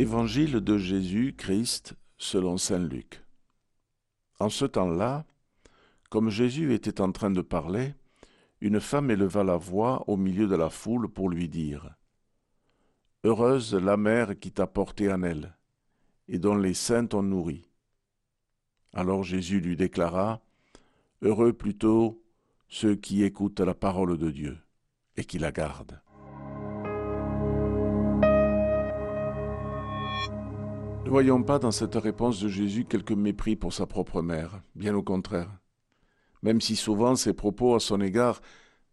Évangile de Jésus-Christ selon Saint Luc. En ce temps-là, comme Jésus était en train de parler, une femme éleva la voix au milieu de la foule pour lui dire Heureuse la mère qui t'a porté en elle, et dont les saints t'ont nourri. Alors Jésus lui déclara Heureux plutôt ceux qui écoutent la parole de Dieu et qui la gardent. Ne voyons pas dans cette réponse de Jésus quelque mépris pour sa propre mère, bien au contraire. Même si souvent ses propos à son égard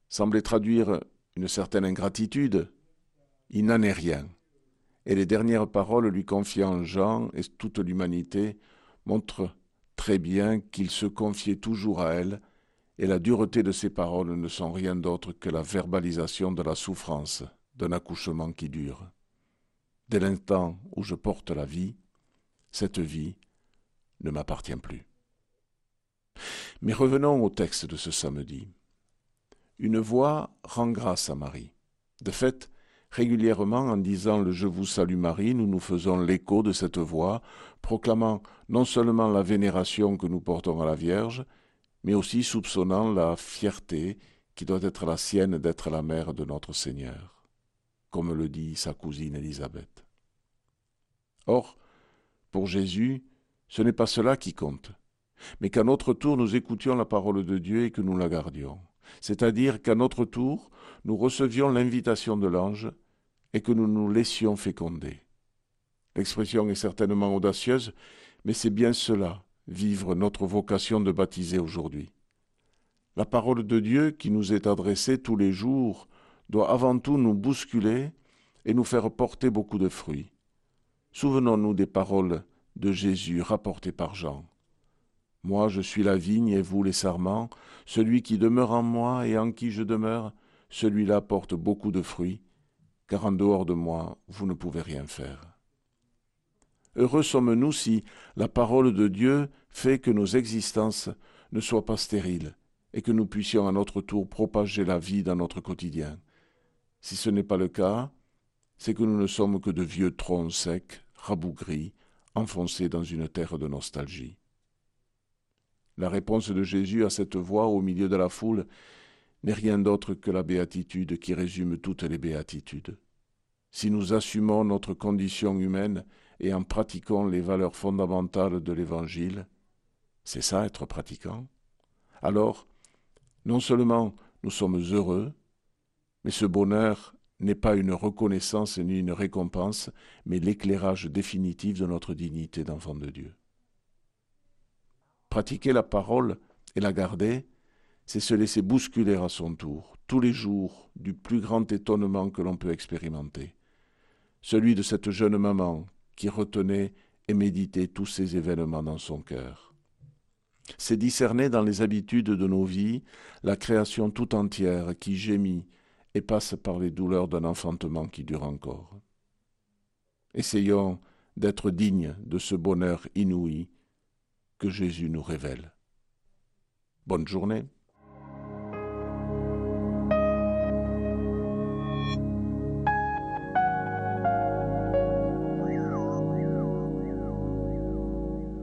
semblaient traduire une certaine ingratitude, il n'en est rien. Et les dernières paroles lui confiant Jean et toute l'humanité montrent très bien qu'il se confiait toujours à elle, et la dureté de ses paroles ne sont rien d'autre que la verbalisation de la souffrance d'un accouchement qui dure. Dès l'instant où je porte la vie, cette vie ne m'appartient plus. Mais revenons au texte de ce samedi. Une voix rend grâce à Marie. De fait, régulièrement en disant le Je vous salue Marie, nous nous faisons l'écho de cette voix, proclamant non seulement la vénération que nous portons à la Vierge, mais aussi soupçonnant la fierté qui doit être la sienne d'être la mère de notre Seigneur, comme le dit sa cousine Élisabeth. Or, pour Jésus, ce n'est pas cela qui compte, mais qu'à notre tour nous écoutions la parole de Dieu et que nous la gardions. C'est-à-dire qu'à notre tour, nous recevions l'invitation de l'ange et que nous nous laissions féconder. L'expression est certainement audacieuse, mais c'est bien cela, vivre notre vocation de baptiser aujourd'hui. La parole de Dieu qui nous est adressée tous les jours doit avant tout nous bousculer et nous faire porter beaucoup de fruits. Souvenons-nous des paroles de Jésus rapportées par Jean. Moi je suis la vigne et vous les sarments, celui qui demeure en moi et en qui je demeure, celui-là porte beaucoup de fruits, car en dehors de moi vous ne pouvez rien faire. Heureux sommes-nous si la parole de Dieu fait que nos existences ne soient pas stériles et que nous puissions à notre tour propager la vie dans notre quotidien. Si ce n'est pas le cas, c'est que nous ne sommes que de vieux troncs secs, rabougris, enfoncés dans une terre de nostalgie. La réponse de Jésus à cette voix au milieu de la foule n'est rien d'autre que la béatitude qui résume toutes les béatitudes. Si nous assumons notre condition humaine et en pratiquons les valeurs fondamentales de l'Évangile, c'est ça être pratiquant, alors non seulement nous sommes heureux, mais ce bonheur n'est pas une reconnaissance ni une récompense, mais l'éclairage définitif de notre dignité d'enfant de Dieu. Pratiquer la parole et la garder, c'est se laisser bousculer à son tour, tous les jours, du plus grand étonnement que l'on peut expérimenter, celui de cette jeune maman qui retenait et méditait tous ces événements dans son cœur. C'est discerner dans les habitudes de nos vies la création tout entière qui gémit et passe par les douleurs d'un enfantement qui dure encore. Essayons d'être dignes de ce bonheur inouï que Jésus nous révèle. Bonne journée.